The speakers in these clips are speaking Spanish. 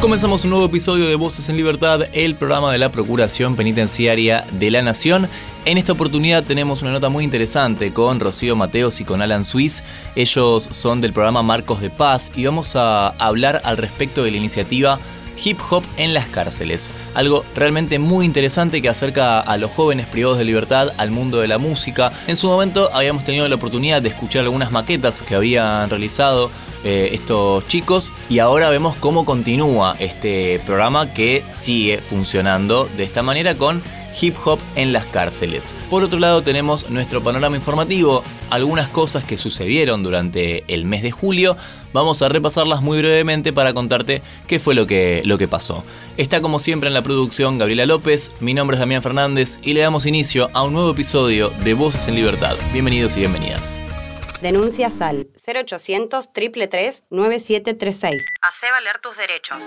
Comenzamos un nuevo episodio de Voces en Libertad, el programa de la Procuración Penitenciaria de la Nación. En esta oportunidad tenemos una nota muy interesante con Rocío Mateos y con Alan Suiz. Ellos son del programa Marcos de Paz y vamos a hablar al respecto de la iniciativa Hip Hop en las cárceles. Algo realmente muy interesante que acerca a los jóvenes privados de libertad al mundo de la música. En su momento habíamos tenido la oportunidad de escuchar algunas maquetas que habían realizado eh, estos chicos y ahora vemos cómo continúa este programa que sigue funcionando de esta manera con hip hop en las cárceles. Por otro lado tenemos nuestro panorama informativo, algunas cosas que sucedieron durante el mes de julio. Vamos a repasarlas muy brevemente para contarte qué fue lo que, lo que pasó. Está como siempre en la producción Gabriela López, mi nombre es Damián Fernández y le damos inicio a un nuevo episodio de Voces en Libertad. Bienvenidos y bienvenidas. Denuncia SAL 0800 333 9736. Hacé valer tus derechos.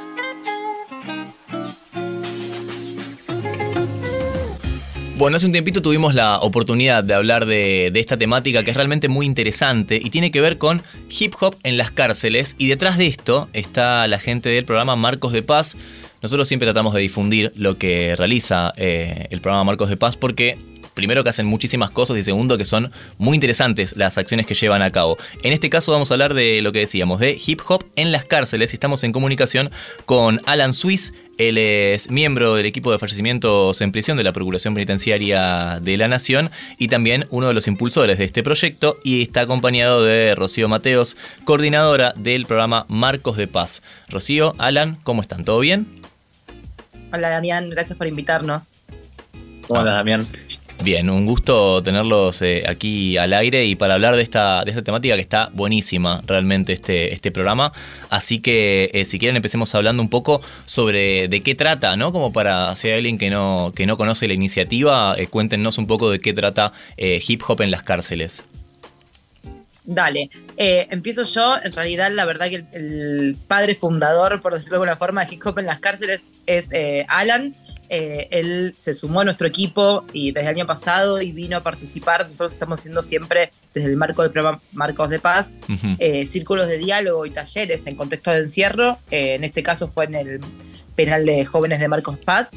Bueno, hace un tiempito tuvimos la oportunidad de hablar de, esta temática que es realmente muy interesante y tiene que ver con hip hop en las cárceles. Y detrás de esto está la gente del programa Marcos de Paz. Nosotros siempre tratamos de difundir lo que realiza eh, el programa Marcos de Paz porque primero que hacen muchísimas cosas y segundo que son muy interesantes las acciones que llevan a cabo. En este caso vamos a hablar de lo que decíamos, de hip hop en las cárceles y estamos en comunicación con Alan Swiss. Él es miembro del equipo de fallecimientos en prisión de la Procuración Penitenciaria de la Nación y también uno de los impulsores de este proyecto y está acompañado de Rocío Mateos, coordinadora del programa Marcos de Paz. Rocío, Alan, ¿cómo están? ¿Todo bien? Hola Damián, gracias por invitarnos. ¿Cómo andas, Damián? Bien, un gusto tenerlos eh, aquí al aire y para hablar de esta, de esta temática que está buenísima realmente este, este programa. Así que eh, si quieren empecemos hablando un poco sobre de qué trata, ¿no? Como para si hay alguien que no, que no conoce la iniciativa, eh, cuéntenos un poco de qué trata hip hop en las cárceles. Dale, empiezo yo. En realidad, la verdad que el, el, padre fundador, por decirlo de alguna forma, de hip hop en las cárceles es Alan. Eh, él se sumó a nuestro equipo y desde el año pasado y vino a participar. Nosotros estamos haciendo siempre, desde el marco del programa Marcos de Paz, uh -huh. eh, círculos de diálogo y talleres en contexto de encierro. Eh, en este caso fue en el penal de jóvenes de Marcos Paz.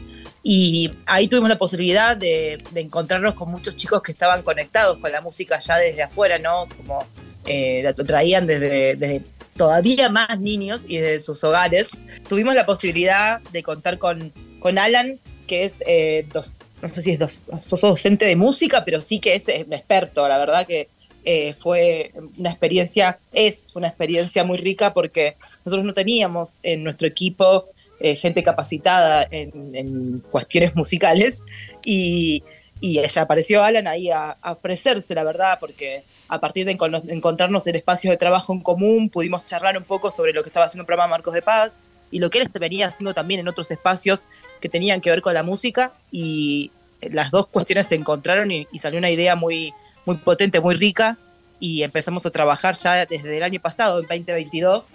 Y ahí tuvimos la posibilidad de, de, encontrarnos con muchos chicos que estaban conectados con la música ya desde afuera, ¿no? Como eh, lo traían desde, desde todavía más niños y desde sus hogares. Tuvimos la posibilidad de contar con con Alan, que es, eh, dos, no sé si es dos, sos docente de música, pero sí que es un experto, la verdad que eh, fue una experiencia, es una experiencia muy rica porque nosotros no teníamos en nuestro equipo eh, gente capacitada en, cuestiones musicales y, y ella apareció Alan ahí a, a, ofrecerse, la verdad, porque a partir de encontrarnos en espacios de trabajo en común pudimos charlar un poco sobre lo que estaba haciendo el programa Marcos de Paz, y lo que él venía haciendo también en otros espacios que tenían que ver con la música y las dos cuestiones se encontraron y, y, salió una idea muy, muy potente, muy rica y empezamos a trabajar ya desde el año pasado, en 2022,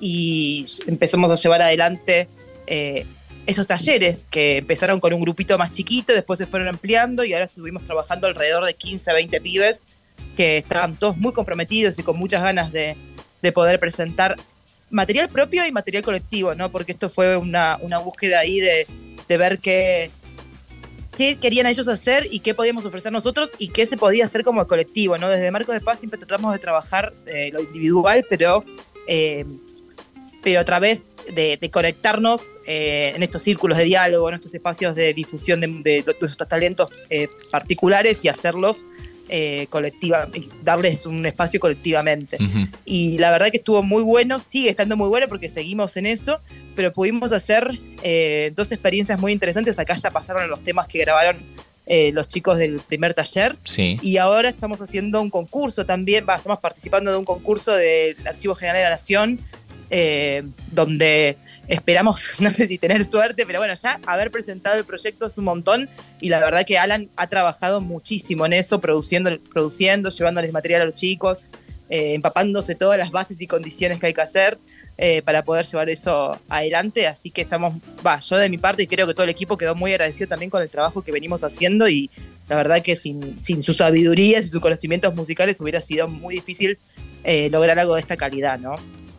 y empezamos a llevar adelante eh, esos talleres que empezaron con un grupito más chiquito, después se fueron ampliando y ahora estuvimos trabajando alrededor de 15 a 20 pibes que estaban todos muy comprometidos y con muchas ganas de, de poder presentar material propio y material colectivo, ¿no? Porque esto fue una, una búsqueda ahí de, de ver qué, qué querían ellos hacer y qué podíamos ofrecer nosotros y qué se podía hacer como colectivo, ¿no? Desde Marcos de Paz siempre tratamos de trabajar eh, lo individual, pero, eh, pero a través de, conectarnos eh, en estos círculos de diálogo, en estos espacios de difusión de, nuestros talentos particulares y hacerlos eh, colectiva, darles un espacio colectivamente. Uh -huh. Y la verdad que estuvo muy bueno, sigue estando muy bueno porque seguimos en eso, pero pudimos hacer eh, dos experiencias muy interesantes. Acá ya pasaron los temas que grabaron eh, los chicos del primer taller. Sí. Y ahora estamos haciendo un concurso también, estamos participando de un concurso del Archivo General de la Nación, eh, donde esperamos, no sé si tener suerte, pero bueno, ya haber presentado el proyecto es un montón y la verdad que Alan ha trabajado muchísimo en eso, produciendo, produciendo llevándoles material a los chicos. eh, empapándose todas las bases y condiciones que hay que hacer eh, para poder llevar eso adelante. Así que estamos, va, yo de mi parte creo que todo el equipo quedó muy agradecido también con el trabajo que venimos haciendo y la verdad que sin, sin sus sabidurías y sus conocimientos musicales hubiera sido muy difícil eh, lograr algo de esta calidad, ¿no?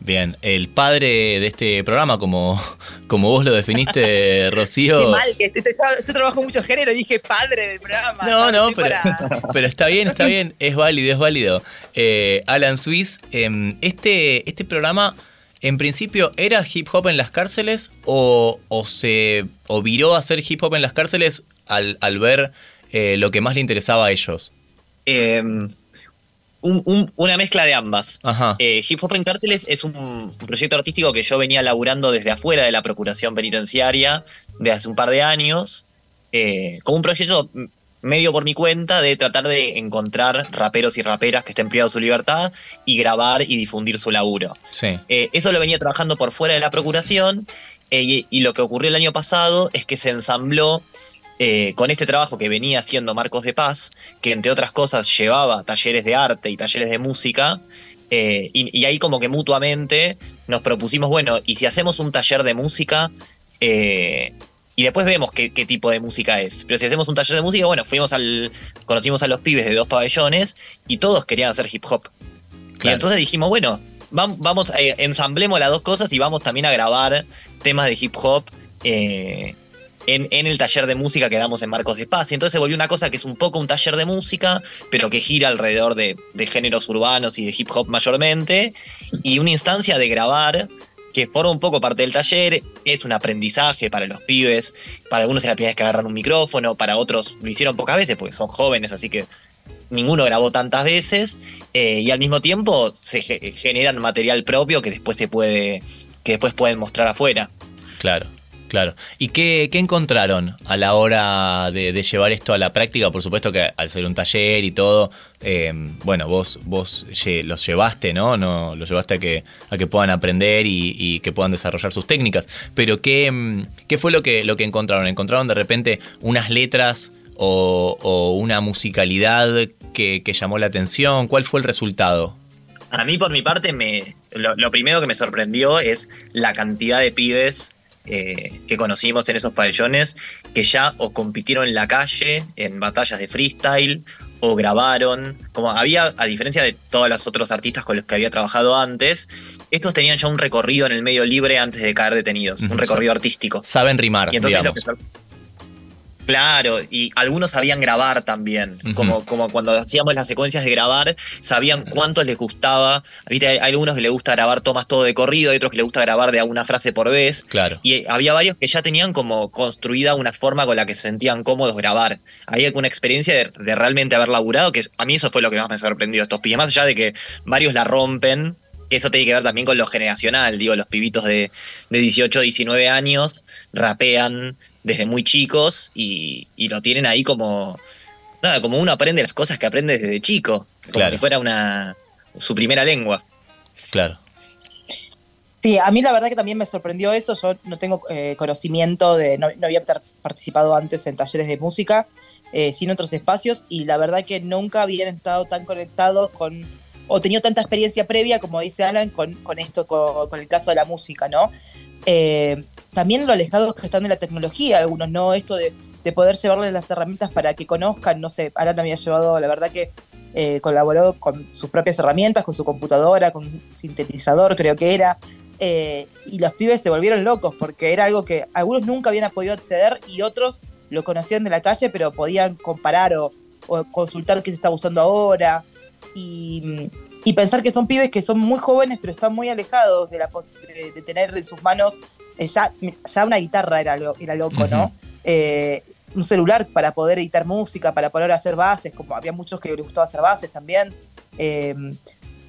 Bien, el padre de este programa, como, como vos lo definiste, Rocío. Qué mal, que este, yo, trabajo mucho género y dije padre del programa. No, no, pero, está bien, está bien, es válido, es válido. Eh, Alan Swiss, em, este, este programa, en principio, ¿era hip hop en las cárceles o, se o viró a ser hip hop en las cárceles al, al ver eh, lo que más le interesaba a ellos? Eh, una mezcla de ambas. Eh, Hip Hop en Cárceles es un proyecto artístico que yo venía laburando desde afuera de la Procuración Penitenciaria de hace un par de años, eh, como un proyecto medio por mi cuenta de tratar de encontrar raperos y raperas que estén privados de su libertad y grabar y difundir su laburo. Eh, eso lo venía trabajando por fuera de la Procuración y lo que ocurrió el año pasado es que se ensambló eh, con este trabajo que venía haciendo Marcos de Paz, que entre otras cosas llevaba talleres de arte y talleres de música, eh, y, ahí como que mutuamente nos propusimos, bueno, y si hacemos un taller de música, eh, y después vemos qué, tipo de música es. Pero si hacemos un taller de música, bueno, fuimos al. conocimos a los pibes de dos pabellones y todos querían hacer hip hop. Y entonces dijimos, bueno, vamos, ensamblemos las dos cosas y vamos también a grabar temas de hip hop en, el taller de música que damos en Marcos de Paz. Y entonces se volvió una cosa que es un poco un taller de música, pero que gira alrededor de, géneros urbanos y de hip hop mayormente, y una instancia de grabar que forma un poco parte del taller, es un aprendizaje para los pibes, para algunos es la primera vez que agarran un micrófono, para otros lo hicieron pocas veces porque son jóvenes, así que ninguno grabó tantas veces, eh, y al mismo tiempo se generan material propio que después se puede, que después pueden mostrar afuera. Claro. Claro. ¿Y qué, encontraron a la hora de, llevar esto a la práctica? Por supuesto que al ser un taller y todo, eh, bueno, vos, vos los llevaste, ¿no? no los llevaste a que, a que puedan aprender y, que puedan desarrollar sus técnicas. Pero ¿qué, mm, qué fue lo que, lo que encontraron? ¿Encontraron de repente unas letras o, una musicalidad que, llamó la atención? ¿Cuál fue el resultado? A mí, por mi parte, me, lo primero que me sorprendió es la cantidad de pibes eh, que conocimos en esos pabellones que ya o compitieron en la calle, en batallas de freestyle, o grabaron. Como había, a diferencia de todos los otros artistas con los que había trabajado antes, estos tenían ya un recorrido en el medio libre antes de caer detenidos, un recorrido artístico. Saben rimar. Y entonces Claro, y algunos sabían grabar también, como, como cuando hacíamos las secuencias de grabar, sabían cuánto les gustaba. Hay, algunos que les gusta grabar tomas todo de corrido, hay otros que les gusta grabar de alguna frase por vez. Claro. Y había varios que ya tenían como construida una forma con la que se sentían cómodos grabar. Había una experiencia de, realmente haber laburado, que a mí eso fue lo que más me sorprendió. Estos pibes, más allá de que varios la rompen, eso tiene que ver también con lo generacional, digo, los pibitos de, de 18, 19 años rapean desde muy chicos y, lo tienen ahí como, nada, como uno aprende las cosas que aprende desde chico, como si fuera una su primera lengua. Claro. Sí, a mí la verdad que también me sorprendió eso. Yo no tengo eh, conocimiento de, no, había participado antes en talleres de música, eh, sin otros espacios, y la verdad que nunca habían estado tan conectados con, o tenido tanta experiencia previa, como dice Alan, con, esto, con, el caso de la música, ¿no? Eh, también lo alejados que están de la tecnología, algunos, ¿no? Esto de, poder llevarles las herramientas para que conozcan, no sé, Alan había llevado, la verdad que eh, colaboró con sus propias herramientas, con su computadora, con un sintetizador, creo que era, eh, y los pibes se volvieron locos porque era algo que algunos nunca habían podido acceder y otros lo conocían de la calle, pero podían comparar o, consultar qué se está usando ahora. Y, pensar que son pibes que son muy jóvenes, pero están muy alejados de, la, de tener en sus manos eh, ya, ya una guitarra era, era loco, ¿no? Eh, un celular para poder editar música, para poder hacer bases, como había muchos que les gustaba hacer bases también. Eh,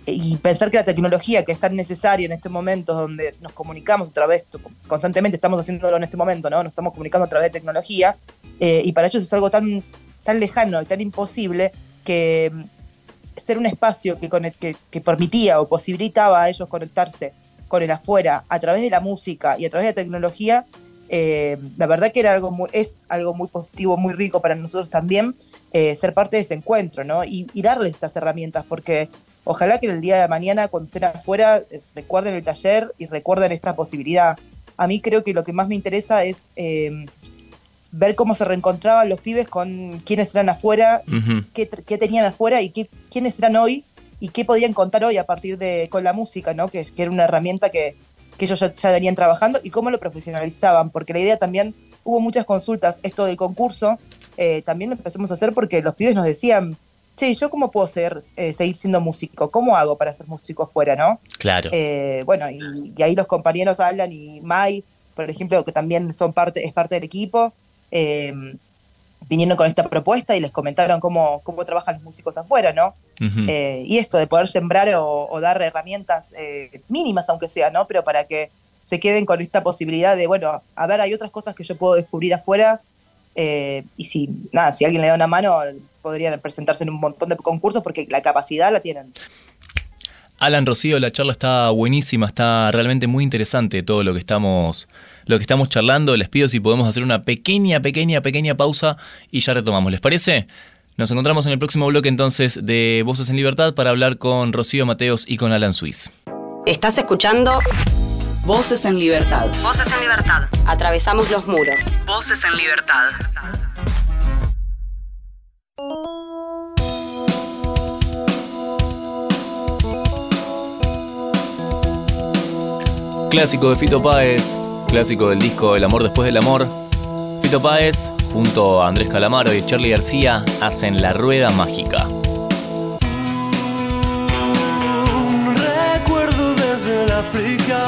y pensar que la tecnología que es tan necesaria en este momento, donde nos comunicamos a través, constantemente estamos haciéndolo en este momento, ¿no? Nos estamos comunicando a través de tecnología, y para ellos es algo tan, tan lejano y tan imposible que ser un espacio que, que, que permitía o posibilitaba a ellos conectarse con el afuera a través de la música y a través de la tecnología, eh, la verdad que era algo muy, es algo muy positivo, muy rico para nosotros también, eh, ser parte de ese encuentro, ¿no? Y, darles estas herramientas, porque ojalá que el día de mañana, cuando estén afuera, eh, recuerden el taller y recuerden esta posibilidad. A mí creo que lo que más me interesa es eh, ver cómo se reencontraban los pibes con quiénes eran afuera, qué, tenían afuera y qué, quiénes eran hoy y qué podían contar hoy a partir de con la música, ¿no? Que, era una herramienta que, ellos ya, venían trabajando y cómo lo profesionalizaban, porque la idea también, hubo muchas consultas, esto del concurso, eh, también lo empezamos a hacer porque los pibes nos decían, che, ¿yo cómo puedo ser, eh, seguir siendo músico? ¿Cómo hago para ser músico afuera, no? Claro. Eh, bueno, y, y, ahí los compañeros Alan y Mai, por ejemplo, que también son parte, es parte del equipo, eh, vinieron con esta propuesta y les comentaron cómo, cómo trabajan los músicos afuera, ¿no? Eh, y esto de poder sembrar o, dar herramientas eh, mínimas, aunque sea, ¿no? Pero para que se queden con esta posibilidad de, bueno, a ver, hay otras cosas que yo puedo descubrir afuera y si, nada, si alguien le da una mano, podrían presentarse en un montón de concursos porque la capacidad la tienen. Alan Rocío, la charla está buenísima, está realmente muy interesante todo lo que estamos lo que estamos charlando. Les pido si podemos hacer una pequeña, pequeña, pequeña pausa y ya retomamos. ¿Les parece? Nos encontramos en el próximo bloque entonces de Voces en Libertad para hablar con Rocío Mateos y con Alan Suiz. Estás escuchando Voces en Libertad. Voces en Libertad. Atravesamos los muros. Voces en Libertad. Clásico de Fito Páez, clásico del disco El amor después del amor. Fito Páez, junto a Andrés Calamaro y Charlie García, hacen La Rueda Mágica. Recuerdo desde el África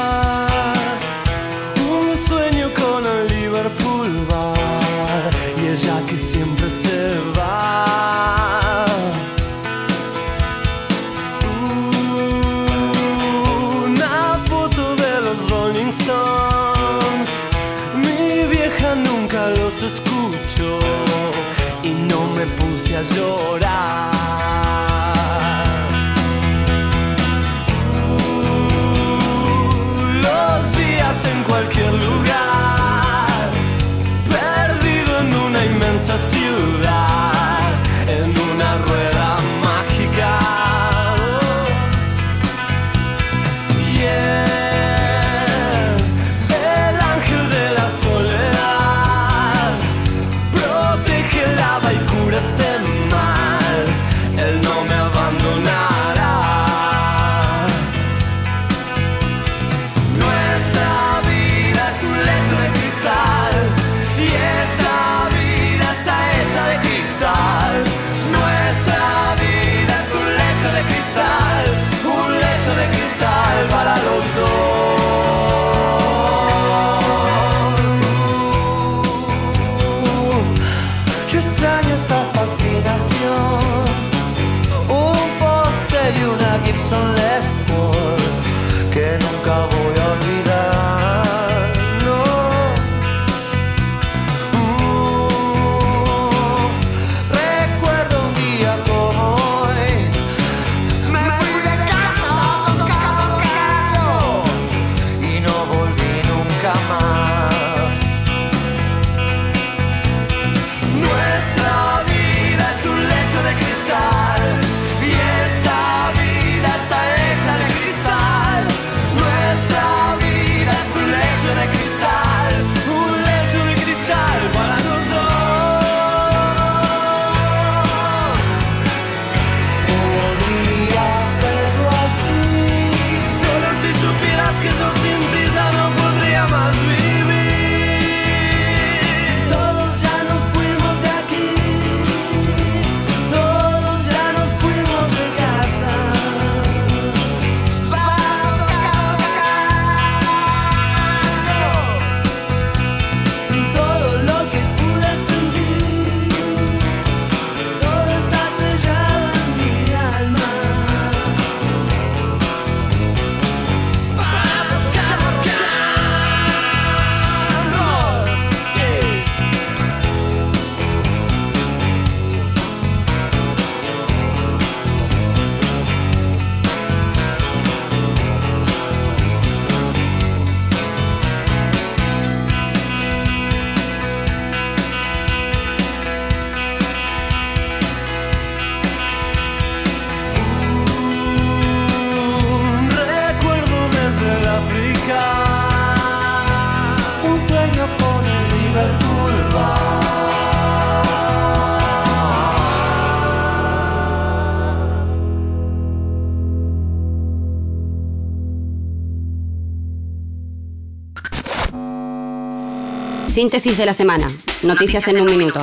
Síntesis de la semana. Noticias, en, un, minuto.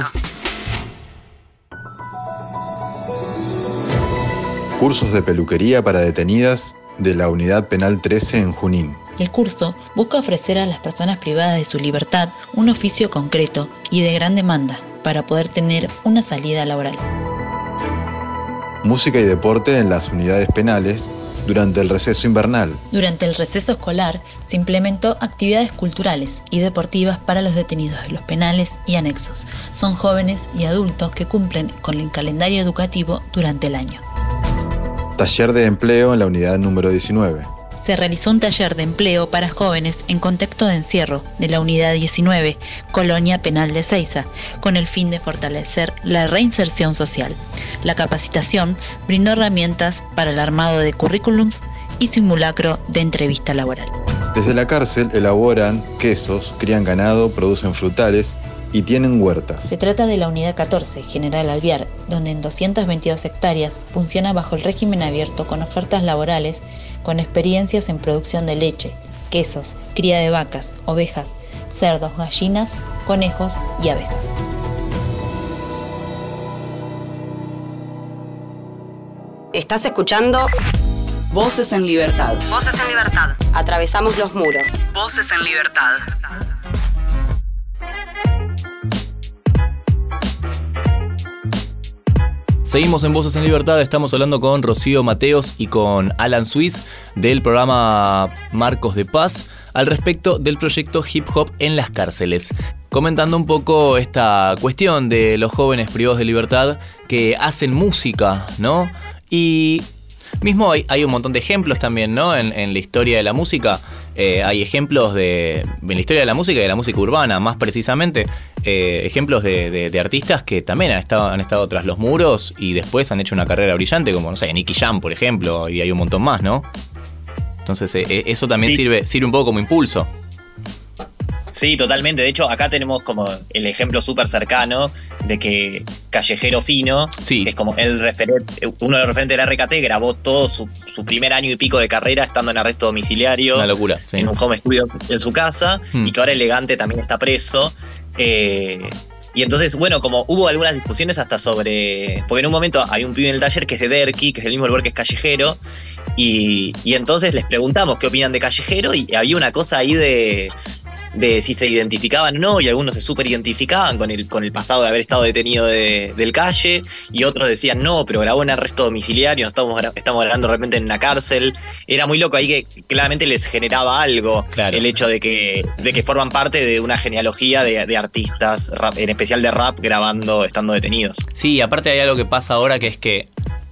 Cursos de peluquería para detenidas de la Unidad Penal 13 en Junín. El curso busca ofrecer a las personas privadas de su libertad un oficio concreto y de gran demanda para poder tener una salida laboral. Música y deporte en las unidades penales durante el receso invernal. Durante el receso escolar se implementó actividades culturales y deportivas para los detenidos de los penales y anexos. Son jóvenes y adultos que cumplen con el calendario educativo durante el año. Taller de empleo en la unidad número 19 se realizó un taller de empleo para jóvenes en contexto de encierro de la Unidad 19, Colonia Penal de Ceiza, con el fin de fortalecer la reinserción social. La capacitación brindó herramientas para el armado de currículums y simulacro de entrevista laboral. Desde la cárcel elaboran quesos, crían ganado, producen frutales y tienen huertas. Se trata de la Unidad 14, General Alviar, donde en 222 hectáreas funciona bajo el régimen abierto con ofertas laborales con experiencias en producción de leche, quesos, cría de vacas, ovejas, cerdos, gallinas, conejos y abejas. Estás escuchando Voces en Libertad. Voces en Libertad. Atravesamos los muros. Voces en Libertad. Seguimos en Voces en Libertad, estamos hablando con Rocío Mateos y con Alan Swiss del programa Marcos de Paz al respecto del proyecto Hip Hop en las cárceles. Comentando un poco esta cuestión de los jóvenes privados de libertad que hacen música, ¿no? Y Mismo hay, un montón de ejemplos también, ¿no? En, la historia de la música. Eh, hay ejemplos de. En la historia de la música y de la música urbana, más precisamente. Eh, ejemplos de, artistas que también han estado, han estado tras los muros y después han hecho una carrera brillante, como, no sé, Nicky Jam, por ejemplo, y hay un montón más, ¿no? Entonces, eh, eso también sirve, sirve un poco como impulso. Sí, totalmente. De hecho, acá tenemos como el ejemplo súper cercano de que Callejero Fino, que es como el referente, uno de los referentes del RKT, grabó todo su, primer año y pico de carrera estando en arresto domiciliario. Una locura. En un home studio en su casa. Hmm. Y que ahora Elegante también está preso. Eh, y entonces, bueno, como hubo algunas discusiones hasta sobre. Porque en un momento hay un pibe en el taller que es de Derky, que es el mismo lugar que es Callejero. Y, y entonces les preguntamos qué opinan de Callejero. Y había una cosa ahí de de si se identificaban o no, y algunos se súper identificaban con el, con el pasado de haber estado detenido del calle, y otros decían no, pero grabó en arresto domiciliario, estamos, estamos grabando de repente en una cárcel. Era muy loco ahí que claramente les generaba algo el hecho de que, de que forman parte de una genealogía de, artistas, en especial de rap, grabando estando detenidos. Sí, aparte hay algo que pasa ahora que es que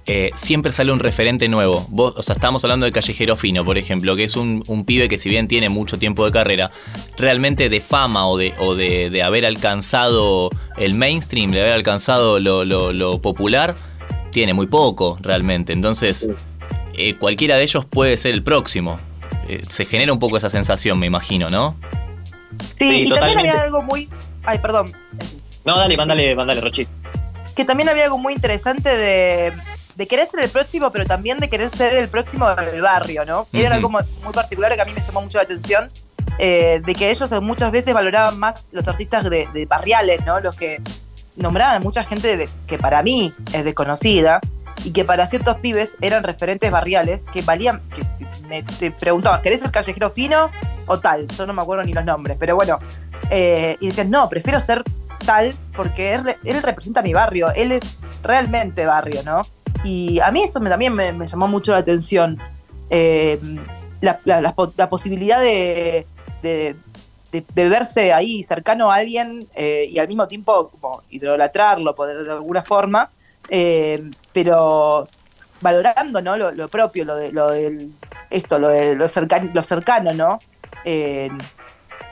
eh, siempre sale un referente nuevo. Vos, o sea, estamos hablando de Callejero Fino, por ejemplo, que es un, pibe que si bien tiene mucho tiempo de carrera, realmente de fama o de, o de, haber alcanzado el mainstream, de haber alcanzado lo, popular, tiene muy poco realmente. Entonces, eh, cualquiera de ellos puede ser el próximo. Eh, se genera un poco esa sensación, me imagino, ¿no? Sí, y también había algo muy... Ay, perdón. No, dale, mándale, mándale, Rochi. Que también había algo muy interesante de de querer ser el próximo, pero también de querer ser el próximo del barrio, ¿no? Era algo muy particular que a mí me llamó mucho la atención, eh, de que ellos muchas veces valoraban más los artistas de, barriales, ¿no? Los que nombraban a mucha gente que para mí es desconocida y que para ciertos pibes eran referentes barriales que valían, que me te preguntaban, ¿querés ser callejero fino o tal? Yo no me acuerdo ni los nombres, pero bueno, eh, y decían, no, prefiero ser tal porque él, él representa mi barrio, él es realmente barrio, ¿no? Y a mí eso también me, llamó mucho la atención. Eh, la, posibilidad de, verse ahí cercano a alguien eh, y al mismo tiempo como idolatrarlo poder, de alguna forma, eh, pero valorando ¿no? lo, propio, lo de lo del, esto, lo de lo cercano, ¿no?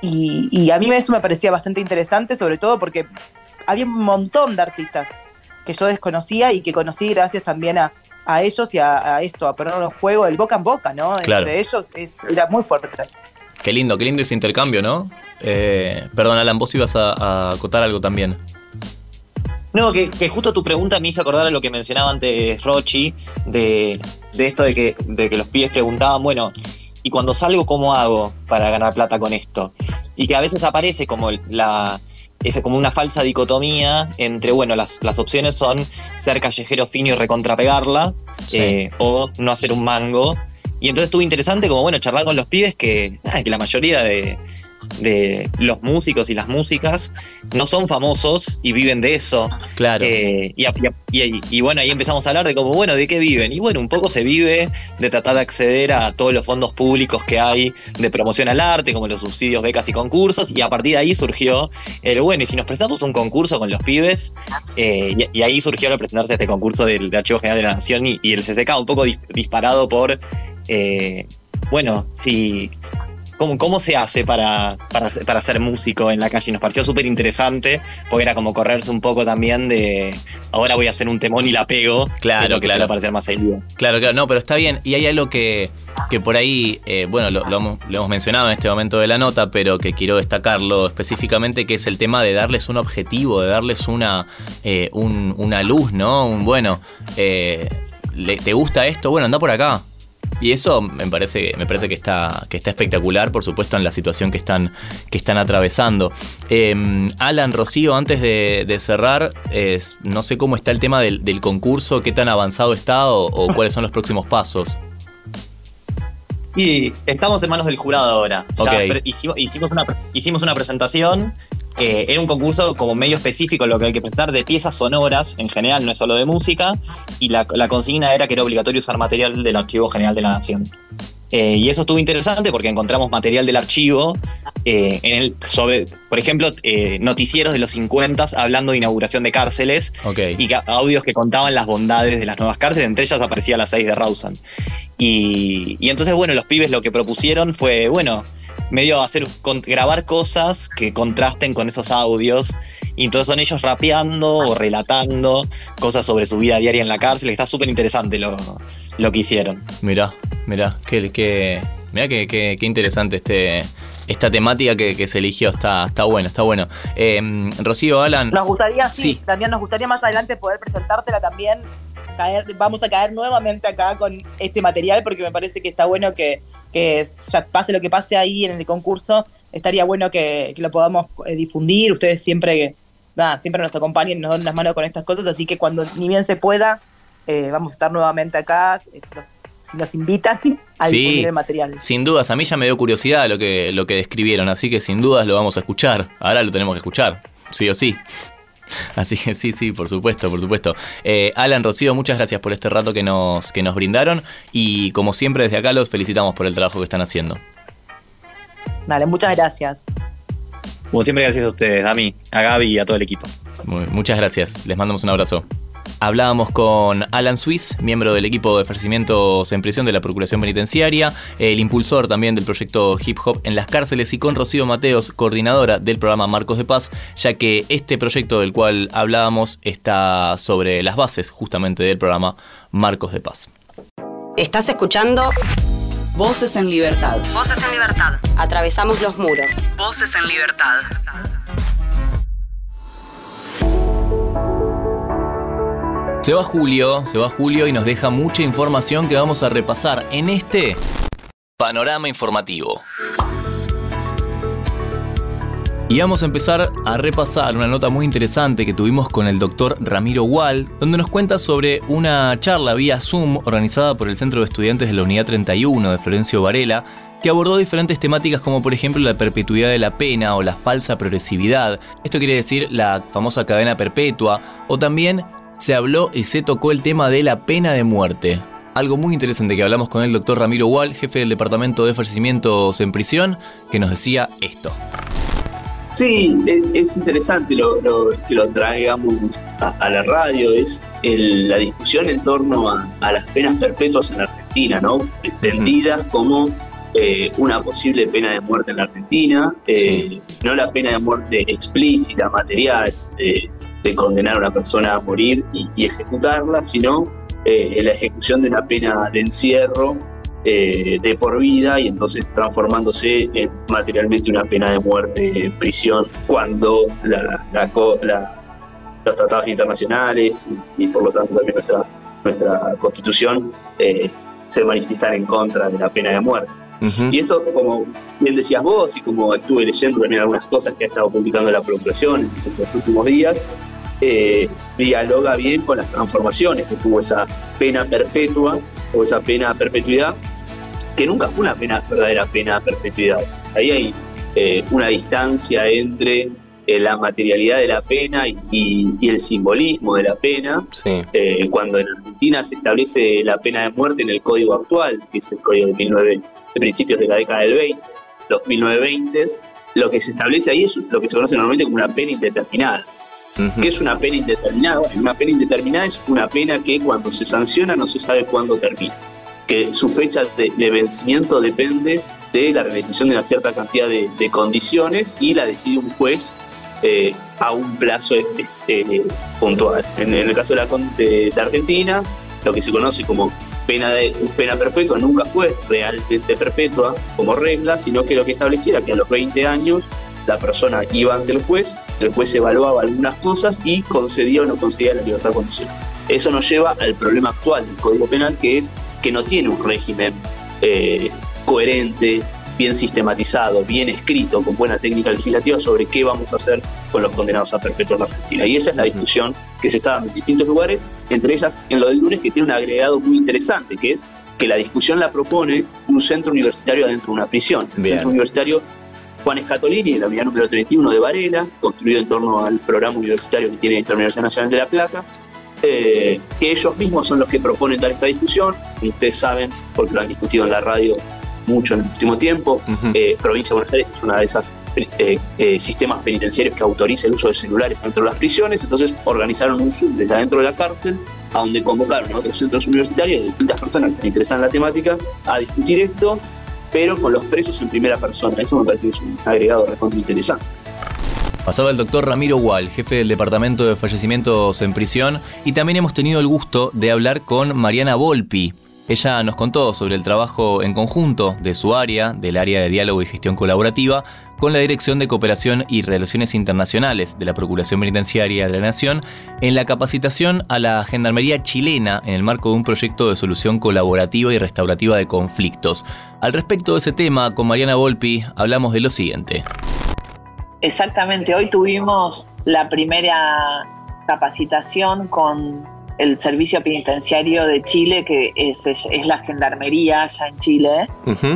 y a mí eso me parecía bastante interesante, sobre todo porque había un montón de artistas que yo desconocía y que conocí gracias también a, ellos y a, esto, a poner en juego el boca en boca, ¿no? Entre ellos es, era muy fuerte. Qué lindo, qué lindo ese intercambio, ¿no? Eh, perdón, Alan, vos ibas a, acotar algo también. No, que, justo tu pregunta me hizo acordar a lo que mencionaba antes Rochi, de, esto de que, de que los pibes preguntaban, bueno, y cuando salgo, ¿cómo hago para ganar plata con esto? Y que a veces aparece como la, es como una falsa dicotomía entre, bueno, las, las opciones son ser callejero fino y recontrapegarla, eh, o no hacer un mango. Y entonces estuvo interesante como, bueno, charlar con los pibes que, que la mayoría de, de los músicos y las músicas no son famosos y viven de eso. Claro. Eh, y, bueno, ahí empezamos a hablar de cómo, bueno, ¿de qué viven? Y bueno, un poco se vive de tratar de acceder a todos los fondos públicos que hay de promoción al arte, como los subsidios, becas y concursos. Y a partir de ahí surgió el, bueno, y si nos prestamos un concurso con los pibes, eh, y, ahí surgió al presentarse este concurso del, Archivo General de la Nación y, el CCK un poco disparado por... Eh, bueno, si cómo, se hace para, para, ser músico en la calle. Nos pareció súper interesante, porque era como correrse un poco también de ahora voy a hacer un temón y la pego. Claro, que claro. parecer más seguido. Claro, claro, no, pero está bien. Y hay algo que, que por ahí, eh, bueno, lo, hemos, mencionado en este momento de la nota, pero que quiero destacarlo específicamente, que es el tema de darles un objetivo, de darles una, eh, una luz, ¿no? Un bueno, eh, ¿te gusta esto? Bueno, anda por acá y eso me parece, me parece que, está, que está espectacular, por supuesto, en la situación que están, que están atravesando. Em, Alan, Rocío, antes de, cerrar, no sé cómo está el tema del, concurso, qué tan avanzado está o, cuáles son los próximos pasos. Y estamos en manos del jurado ahora. hicimos, una, hicimos una presentación era un concurso como medio específico lo que hay que presentar de piezas sonoras, en general, no es solo de música, y la, consigna era que era obligatorio usar material del Archivo General de la Nación. Eh, y eso estuvo interesante porque encontramos material del archivo eh, en el, sobre, por ejemplo, eh, noticieros de los 50 hablando de inauguración de cárceles y audios que contaban las bondades de las nuevas cárceles, entre ellas aparecía la 6 de Rawson. Y, y entonces, bueno, los pibes lo que propusieron fue, bueno, medio hacer grabar cosas que contrasten con esos audios. Y entonces son ellos rapeando o relatando cosas sobre su vida diaria en la cárcel. Está súper interesante lo, lo, que hicieron. Mirá, mirá, qué, qué, mirá qué, interesante este, esta temática que, se eligió. Está, está bueno, está bueno. Em, Rocío, Alan. Nos gustaría, sí, también nos gustaría más adelante poder presentártela también. Caer, vamos a caer nuevamente acá con este material porque me parece que está bueno que que ya pase lo que pase ahí en el concurso, estaría bueno que, lo podamos eh, difundir. Ustedes siempre, nada, siempre nos acompañen, nos dan las manos con estas cosas, así que cuando ni bien se pueda, eh, vamos a estar nuevamente acá. Eh, si nos invitan a difundir el material. Sin dudas, a mí ya me dio curiosidad lo que, lo que describieron, así que sin dudas lo vamos a escuchar. Ahora lo tenemos que escuchar, sí o sí. Así que sí, sí, por supuesto, por supuesto. Eh, Alan, Rocío, muchas gracias por este rato que nos, que nos brindaron y como siempre desde acá los felicitamos por el trabajo que están haciendo. Dale, muchas gracias. Como siempre, gracias a ustedes, a mí, a Gaby y a todo el equipo. muchas gracias, les mandamos un abrazo. Hablábamos con Alan Swiss, miembro del equipo de ofrecimientos en prisión de la Procuración Penitenciaria, el impulsor también del proyecto Hip Hop en las cárceles y con Rocío Mateos, coordinadora del programa Marcos de Paz, ya que este proyecto del cual hablábamos está sobre las bases justamente del programa Marcos de Paz. Estás escuchando Voces en Libertad. Voces en Libertad. Atravesamos los muros. Voces en Libertad. Se va Julio, se va Julio y nos deja mucha información que vamos a repasar en este panorama informativo. Y vamos a empezar a repasar una nota muy interesante que tuvimos con el doctor Ramiro Wall, donde nos cuenta sobre una charla vía Zoom organizada por el Centro de Estudiantes de la Unidad 31 de Florencio Varela, que abordó diferentes temáticas como por ejemplo la perpetuidad de la pena o la falsa progresividad, esto quiere decir la famosa cadena perpetua, o también se habló y se tocó el tema de la pena de muerte. Algo muy interesante que hablamos con el doctor Ramiro Wall, jefe del Departamento de Fallecimientos en Prisión, que nos decía esto. Sí, es, interesante lo, que lo traigamos a, la radio, es la discusión en torno a, las penas perpetuas en Argentina, ¿no? Entendidas como eh, una posible pena de muerte en la Argentina, eh, no la pena de muerte explícita, material, de, de condenar a una persona a morir y, ejecutarla, sino eh, la ejecución de una pena de encierro eh, de por vida y entonces transformándose en materialmente una pena de muerte en prisión cuando los tratados internacionales y, por lo tanto también nuestra, nuestra constitución eh, se manifiestan en contra de la pena de muerte. Y esto, como bien decías vos, y como estuve leyendo también algunas cosas que ha estado publicando la Procuración en los últimos días, eh, dialoga bien con las transformaciones que tuvo esa pena perpetua o esa pena perpetuidad, que nunca fue una pena, verdadera pena perpetuidad. Ahí hay eh, una distancia entre eh, la materialidad de la pena y, el simbolismo de la pena. Eh, cuando en Argentina se establece la pena de muerte en el código actual, que es el código de, 19, de principios de la década del 20, los 1920s, lo que se establece ahí es lo que se conoce normalmente como una pena indeterminada. ¿Qué es una pena indeterminada? una pena indeterminada es una pena que cuando se sanciona no se sabe cuándo termina. Que su fecha de vencimiento depende de la realización de una cierta cantidad de, condiciones y la decide un juez eh, a un plazo este, puntual. En, el caso de la, de, Argentina, lo que se conoce como pena, de, pena perpetua nunca fue realmente perpetua como regla, sino que lo que establecía que a los 20 años la persona iba ante el juez, el juez evaluaba algunas cosas y concedía o no concedía la libertad condicional. Eso nos lleva al problema actual del Código Penal, que es que no tiene un régimen eh, coherente, bien sistematizado, bien escrito, con buena técnica legislativa sobre qué vamos a hacer con los condenados a perpetuar la Argentina. Y esa es la discusión que se está dando en distintos lugares, entre ellas en lo del lunes, que tiene un agregado muy interesante, que es que la discusión la propone un centro universitario adentro de una prisión. El centro universitario Juan Escatolini, de la unidad número 31 de Varela, construido en torno al programa universitario que tiene la Universidad Nacional de La Plata, eh, que ellos mismos son los que proponen dar esta discusión. Ustedes saben, porque lo han discutido en la radio mucho en el último tiempo. Eh, Provincia de Buenos Aires es una de esas eh, eh, sistemas penitenciarios que autoriza el uso de celulares dentro de las prisiones, entonces organizaron un Zoom desde adentro de la cárcel, a donde convocaron a otros centros universitarios de distintas personas que están interesadas en la temática a discutir esto, pero con los presos en primera persona. Eso me parece que es un agregado bastante interesante. Pasaba el doctor Ramiro Gual, jefe del Departamento de Fallecimientos en Prisión, y también hemos tenido el gusto de hablar con Mariana Volpi, ella nos contó sobre el trabajo en conjunto de su área, del área de diálogo y gestión colaborativa, con la Dirección de Cooperación y Relaciones Internacionales de la Procuración Penitenciaria de la Nación en la capacitación a la Gendarmería chilena en el marco de un proyecto de solución colaborativa y restaurativa de conflictos. Al respecto de ese tema, con Mariana Volpi hablamos de lo siguiente. Exactamente, hoy tuvimos la primera capacitación con el Servicio Penitenciario de Chile, que es, la gendarmería allá en Chile,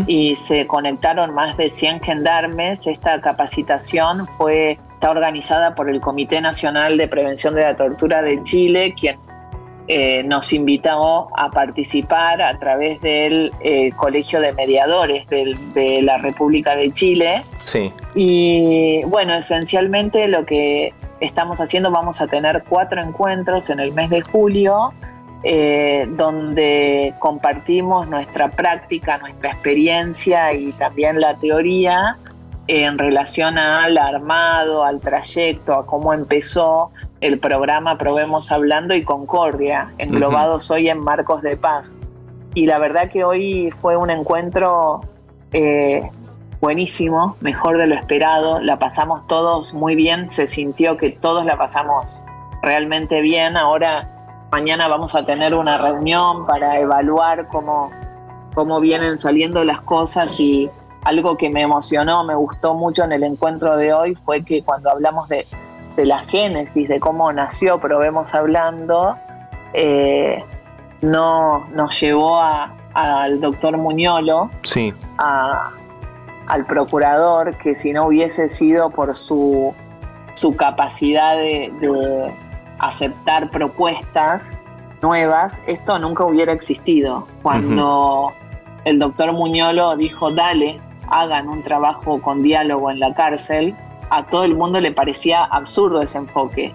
y se conectaron más de 100 gendarmes. Esta capacitación fue está organizada por el Comité Nacional de Prevención de la Tortura de Chile, quien eh, nos invitó a participar a través del eh, Colegio de Mediadores de la República de Chile. Sí. Y bueno, esencialmente lo que estamos haciendo, vamos a tener cuatro encuentros en el mes de julio, eh, donde compartimos nuestra práctica, nuestra experiencia y también la teoría en relación al armado, al trayecto, a cómo empezó el programa Probemos Hablando y Concordia, englobados hoy en Marcos de Paz. Y la verdad que hoy fue un encuentro eh, buenísimo, mejor de lo esperado, la pasamos todos muy bien, se sintió que todos la pasamos realmente bien. Ahora, mañana vamos a tener una reunión para evaluar cómo, cómo vienen saliendo las cosas y algo que me emocionó, me gustó mucho en el encuentro de hoy fue que cuando hablamos de, la génesis, de cómo nació Probemos Hablando, eh, no, nos llevó al doctor Muñolo sí. a, al procurador que si no hubiese sido por su, su capacidad de, aceptar propuestas nuevas, esto nunca hubiera existido. Cuando el doctor Muñolo dijo, dale, hagan un trabajo con diálogo en la cárcel, a todo el mundo le parecía absurdo ese enfoque.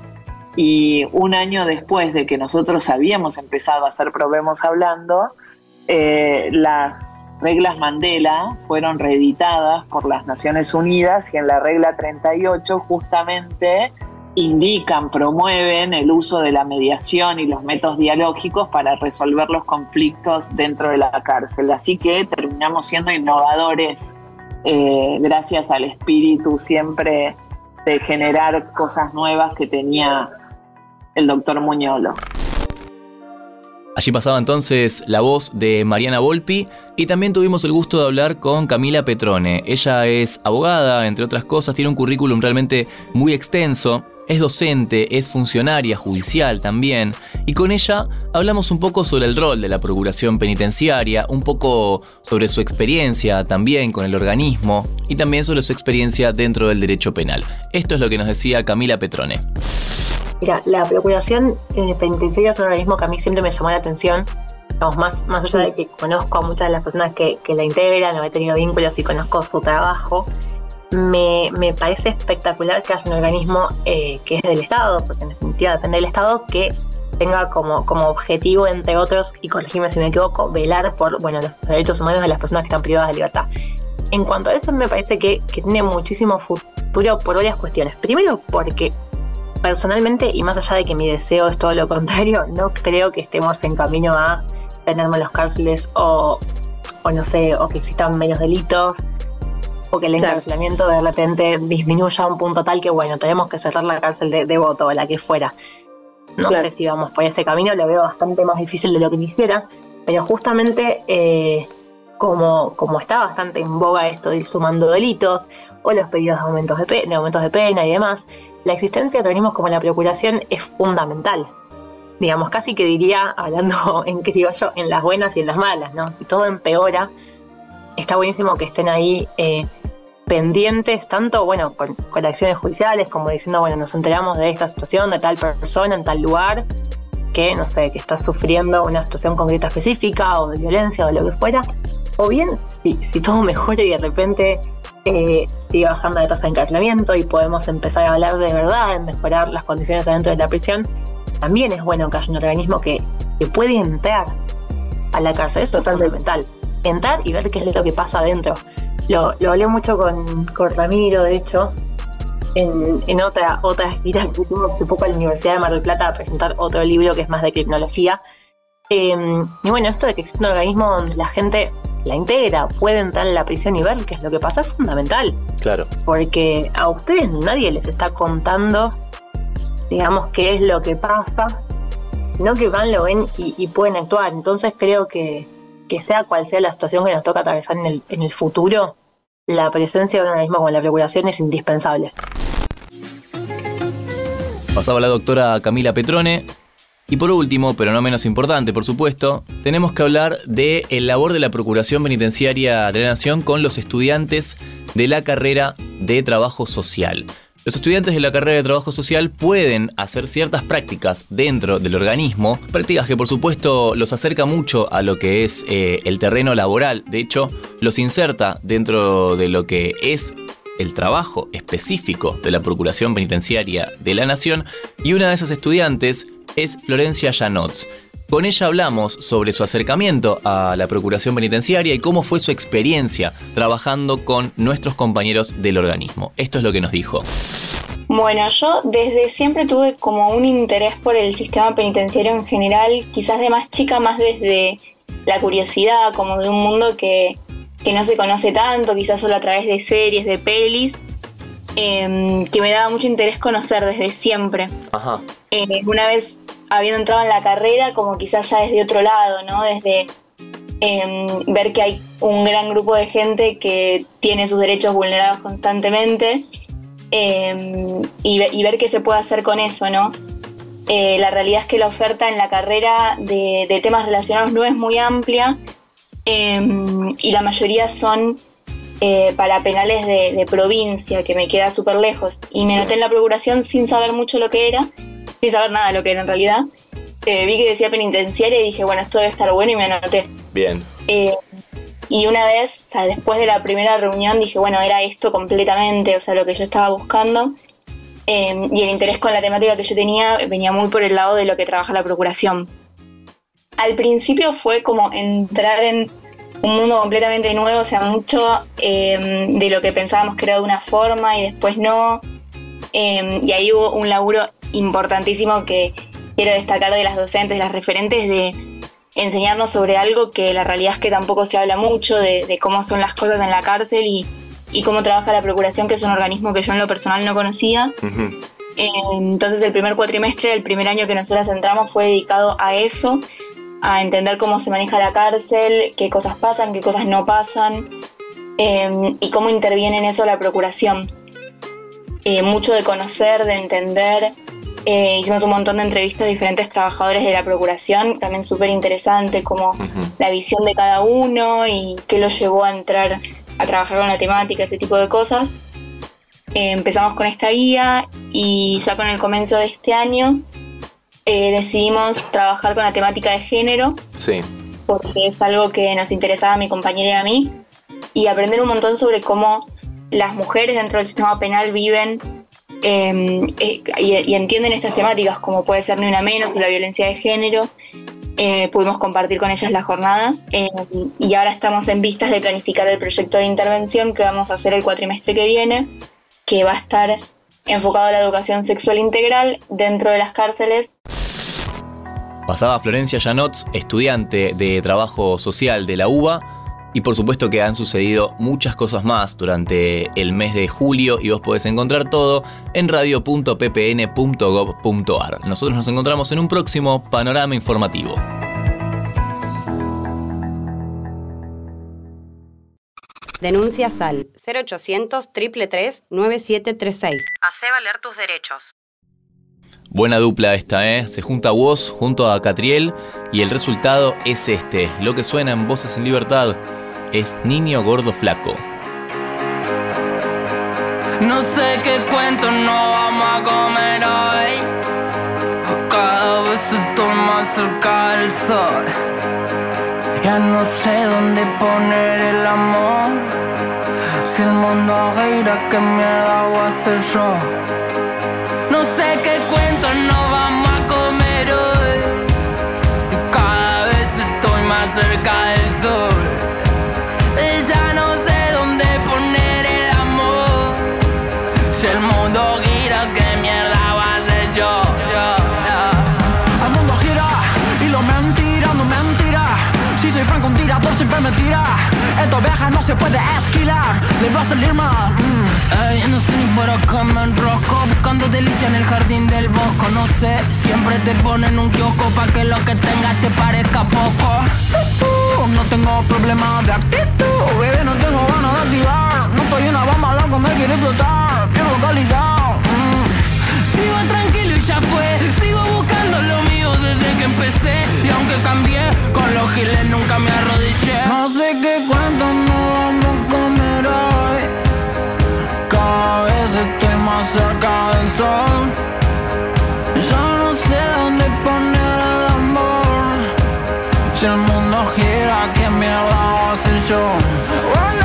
Y un año después de que nosotros habíamos empezado a hacer Probemos Hablando, eh, las reglas Mandela fueron reeditadas por las Naciones Unidas y en la regla 38 justamente indican, promueven el uso de la mediación y los métodos dialógicos para resolver los conflictos dentro de la cárcel. Así que terminamos siendo innovadores eh, gracias al espíritu siempre de generar cosas nuevas que tenía el doctor Muñolo. Allí pasaba entonces la voz de Mariana Volpi y también tuvimos el gusto de hablar con Camila Petrone. Ella es abogada, entre otras cosas, tiene un currículum realmente muy extenso es docente, es funcionaria judicial también, y con ella hablamos un poco sobre el rol de la Procuración Penitenciaria, un poco sobre su experiencia también con el organismo y también sobre su experiencia dentro del derecho penal. Esto es lo que nos decía Camila Petrone. Mira, la Procuración eh, Penitenciaria es un organismo que a mí siempre me llamó la atención. más, más allá de que conozco a muchas de las personas que, que la integran, o he tenido vínculos y conozco su trabajo, me, me, parece espectacular que haya un organismo eh, que es del Estado, porque en definitiva depende del Estado, que tenga como, como objetivo, entre otros, y corregime si me equivoco, velar por bueno, los derechos humanos de las personas que están privadas de libertad. En cuanto a eso, me parece que, que tiene muchísimo futuro por varias cuestiones. Primero, porque personalmente, y más allá de que mi deseo es todo lo contrario, no creo que estemos en camino a tener menos cárceles o, o no sé, o que existan menos delitos o que el encarcelamiento de repente disminuya a un punto tal que, bueno, tenemos que cerrar la cárcel de, voto o la que fuera. No sé si vamos por ese camino, lo veo bastante más difícil de lo que quisiera, pero justamente eh, como, como está bastante en boga esto de ir sumando delitos o los pedidos de aumentos de, de aumentos de pena y demás, la existencia de organismos como la Procuración es fundamental. Digamos, casi que diría, hablando en criollo, en las buenas y en las malas, ¿no? Si todo empeora, está buenísimo que estén ahí eh, pendientes, tanto bueno, con, acciones judiciales, como diciendo, bueno, nos enteramos de esta situación, de tal persona en tal lugar, que no sé, que está sufriendo una situación concreta específica, o de violencia, o lo que fuera. O bien, si, si todo mejora y de repente eh, sigue bajando la tasa de encarcelamiento y podemos empezar a hablar de verdad, en mejorar las condiciones dentro de la prisión, también es bueno que haya un organismo que, que puede entrar a la cárcel. Eso es fundamental entrar y ver qué es lo que pasa adentro. Lo, lo hablé mucho con, con Ramiro, de hecho, en, en, otra, otra gira que fuimos hace poco a la Universidad de Mar del Plata a presentar otro libro que es más de criminología. Em, y bueno, esto de que existe un organismo donde la gente la integra, puede entrar en la prisión y ver qué es lo que pasa es fundamental. Claro. Porque a ustedes nadie les está contando, digamos, qué es lo que pasa, sino que van, lo ven y, y pueden actuar. Entonces creo que, que sea cual sea la situación que nos toca atravesar en el, en el futuro, la presencia de un organismo como la Procuración es indispensable. Pasaba la doctora Camila Petrone. Y por último, pero no menos importante, por supuesto, tenemos que hablar de el labor de la Procuración Penitenciaria de la Nación con los estudiantes de la carrera de trabajo social. Los estudiantes de la carrera de trabajo social pueden hacer ciertas prácticas dentro del organismo, prácticas que por supuesto los acerca mucho a lo que es eh, el terreno laboral, de hecho los inserta dentro de lo que es el trabajo específico de la Procuración Penitenciaria de la Nación. Y una de esas estudiantes es Florencia Janots. Con ella hablamos sobre su acercamiento a la Procuración Penitenciaria y cómo fue su experiencia trabajando con nuestros compañeros del organismo. Esto es lo que nos dijo. Bueno, yo desde siempre tuve como un interés por el sistema penitenciario en general, quizás de más chica, más desde la curiosidad, como de un mundo que, no se conoce tanto, quizás solo a través de series, de pelis, em, que me daba mucho interés conocer desde siempre. Ajá. Eh, una vez habiendo entrado en la carrera, como quizás ya desde otro lado, ¿no? Desde em, ver que hay un gran grupo de gente que tiene sus derechos vulnerados constantemente em, y, ver qué se puede hacer con eso, ¿no? Eh, la realidad es que la oferta en la carrera de, temas relacionados no es muy amplia em, y la mayoría son eh, para penales de, provincia, que me queda súper lejos. Y me noté en la procuración sin saber mucho lo que era sin saber nada de lo que era en realidad. Eh, vi que decía penitenciaria y dije, bueno, esto debe estar bueno y me anoté. Bien. Eh, y una vez, o sea, después de la primera reunión, dije, bueno, era esto completamente, o sea, lo que yo estaba buscando. Eh, y el interés con la temática que yo tenía venía muy por el lado de lo que trabaja la procuración. Al principio fue como entrar en un mundo completamente nuevo, o sea, mucho de lo que pensábamos que era de una forma y después no. y ahí hubo un laburo importantísimo que quiero destacar de las docentes, las referentes, de enseñarnos sobre algo que la realidad es que tampoco se habla mucho, de, cómo son las cosas en la cárcel y, cómo trabaja la Procuración, que es un organismo que yo en lo personal no conocía. Eh, entonces el primer cuatrimestre, el primer año que nosotras entramos fue dedicado a eso a entender cómo se maneja la cárcel, qué cosas pasan, qué cosas no pasan em, y cómo interviene en eso la procuración. Eh, mucho de conocer, de entender. Eh, hicimos un montón de entrevistas a diferentes trabajadores de la procuración, también súper interesante, como la visión de cada uno y qué lo llevó a entrar a trabajar con la temática, ese tipo de cosas. Eh, empezamos con esta guía y ya con el comienzo de este año eh, decidimos trabajar con la temática de género. Sí. Porque es algo que nos interesaba a mi compañera y a mí. Y aprender un montón sobre cómo las mujeres dentro del sistema penal viven em, eh, y, entienden estas temáticas, como puede ser ni una menos, la violencia de género. Eh, pudimos compartir con ellas la jornada em, y ahora estamos en vistas de planificar el proyecto de intervención que vamos a hacer el cuatrimestre que viene, que va a estar enfocado a la educación sexual integral dentro de las cárceles. Pasaba Florencia Janots, estudiante de trabajo social de la UBA, y por supuesto que han sucedido muchas cosas más durante el mes de julio y vos podés encontrar todo en radio.ppn.gov.ar. Nosotros nos encontramos en un próximo panorama informativo. Denuncia SAL 0800 333 9736. Hacé valer tus derechos. Buena dupla esta, ¿eh? Se junta vos junto a Catriel y el resultado es este. Lo que suena en Voces en Libertad es Niño Gordo Flaco. No sé qué cuento no vamos a comer hoy. Cada vez estoy más cerca del sol. Ya no sé dónde poner el amor. Si el mundo gira, que me voy a hacer yo. No sé qué cuento no vamos a comer hoy. Cada vez estoy más cerca Franco, un tirador siempre me tira. Esta oveja no se puede esquilar, le va a salir mal. mm. Ey, no sé ni por acá me enrosco Buscando delicia en el jardín del bosco No sé, siempre te ponen un kiosco Pa' que lo que tengas te parezca poco Uh, no tengo problema de actitud, bebé, no tengo ganas de activar. No soy una bomba loco, me quiere explotar. Quiero calidad. mm. Sigo tranquilo ya fue Sigo buscando lo mío desde que empecé Y aunque cambié, con los giles nunca me arrodillé No sé qué cuento no vamos a comer hoy. Cada vez estoy más cerca del sol. Ya no sé dónde poner el amor. Si el mundo gira, ¿qué mierda voy a hacer yo?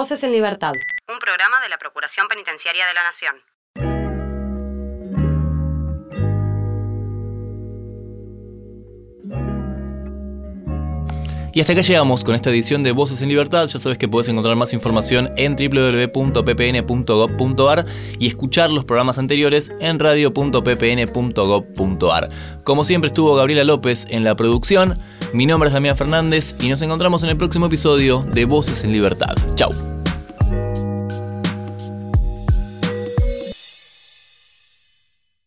Voces en Libertad. Un programa de la Procuración Penitenciaria de la Nación. Y hasta acá llegamos con esta edición de Voces en Libertad. Ya sabes que puedes encontrar más información en www.ppn.gov.ar y escuchar los programas anteriores en radio.ppn.gov.ar. Como siempre estuvo Gabriela López en la producción. Mi nombre es Damián Fernández y nos encontramos en el próximo episodio de Voces en Libertad. Chau.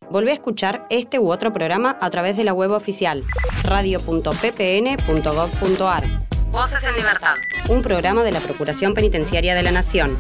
Volvé a escuchar este u otro programa a través de la web oficial radio.ppn.gov.ar. Voces en Libertad. Un programa de la Procuración Penitenciaria de la Nación.